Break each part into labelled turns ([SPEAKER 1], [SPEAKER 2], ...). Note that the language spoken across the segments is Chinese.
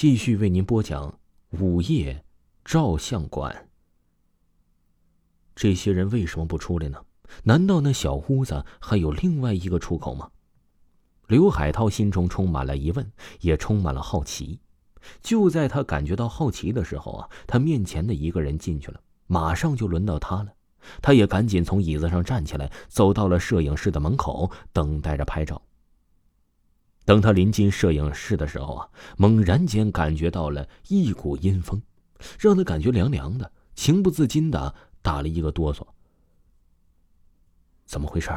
[SPEAKER 1] 继续为您播讲午夜照相馆。这些人为什么不出来呢？难道那小屋子还有另外一个出口吗？刘海涛心中充满了疑问，也充满了好奇。就在他感觉到好奇的时候啊，他面前的一个人进去了，马上就轮到他了。他也赶紧从椅子上站起来，走到了摄影室的门口，等待着拍照。等他临近摄影室的时候啊，猛然间感觉到了一股阴风，让他感觉凉凉的，情不自禁的打了一个哆嗦。怎么回事？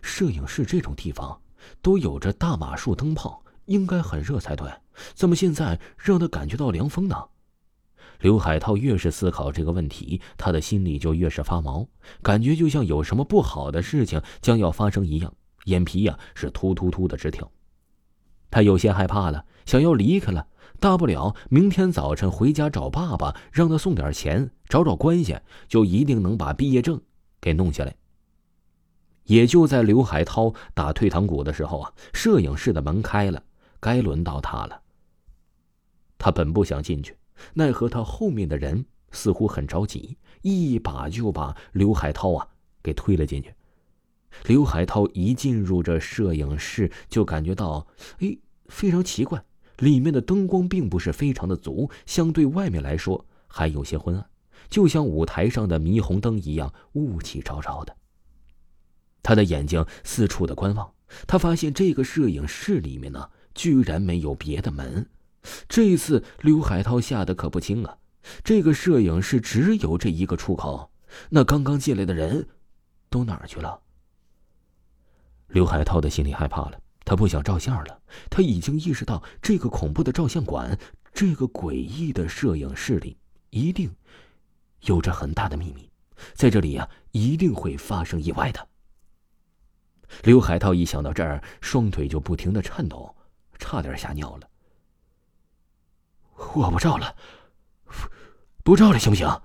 [SPEAKER 1] 摄影室这种地方都有着大马术灯泡，应该很热才对，怎么现在让他感觉到凉风呢？刘海涛越是思考这个问题，他的心里就越是发毛，感觉就像有什么不好的事情将要发生一样，眼皮呀是突突突的直跳。他有些害怕了，想要离开了。大不了明天早晨回家找爸爸，让他送点钱，找找关系，就一定能把毕业证给弄下来。也就在刘海涛打退堂鼓的时候啊，摄影室的门开了，该轮到他了。他本不想进去，奈何他后面的人似乎很着急，一把就把刘海涛啊给推了进去。刘海涛一进入这摄影室，就感觉到，哎。非常奇怪，里面的灯光并不是非常的足，相对外面来说还有些昏暗，就像舞台上的霓虹灯一样雾气昭昭的。他的眼睛四处的观望，他发现这个摄影室里面呢，居然没有别的门。这一次刘海涛吓得可不轻啊！这个摄影室只有这一个出口，那刚刚进来的人都哪儿去了？刘海涛的心里害怕了。他不想照相了。他已经意识到，这个恐怖的照相馆，这个诡异的摄影室里，一定有着很大的秘密。在这里呀，一定会发生意外的。刘海涛一想到这儿，双腿就不停的颤抖，差点吓尿了。我不照了，不照了，行不行？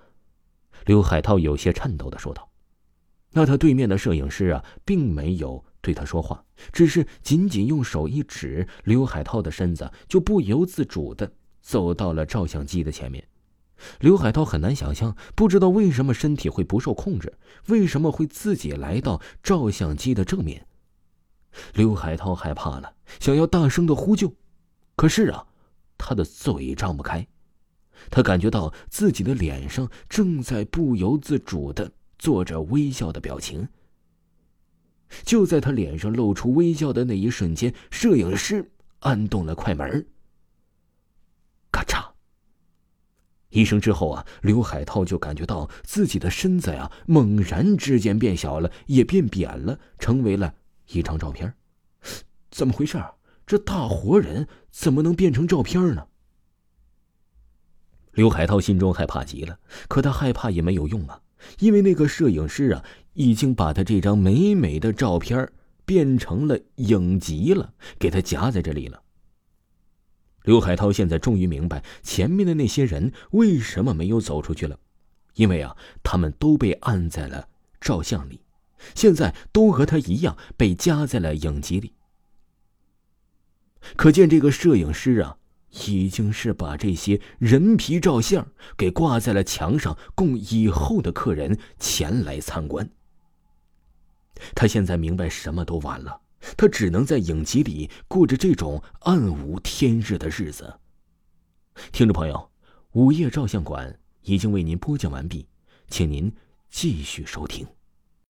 [SPEAKER 1] 刘海涛有些颤抖的说道。那他对面的摄影师啊，并没有。对他说话，只是仅仅用手一指，刘海涛的身子就不由自主的走到了照相机的前面。刘海涛很难想象，不知道为什么身体会不受控制，为什么会自己来到照相机的正面。刘海涛害怕了，想要大声的呼救，可是啊，他的嘴张不开。他感觉到自己的脸上正在不由自主的做着微笑的表情。就在他脸上露出微笑的那一瞬间，摄影师按动了快门。咔嚓！一声之后啊，刘海涛就感觉到自己的身子啊，猛然之间变小了，也变扁了，成为了一张照片。怎么回事？这大活人怎么能变成照片呢？刘海涛心中害怕极了，可他害怕也没有用啊。因为那个摄影师啊，已经把他这张美美的照片变成了影集了，给他夹在这里了。刘海涛现在终于明白前面的那些人为什么没有走出去了，因为啊，他们都被按在了照相里，现在都和他一样被夹在了影集里。可见这个摄影师啊。已经是把这些人皮照相给挂在了墙上，供以后的客人前来参观。他现在明白什么都晚了，他只能在影集里过着这种暗无天日的日子。听众朋友，午夜照相馆已经为您播讲完毕，请您继续收听。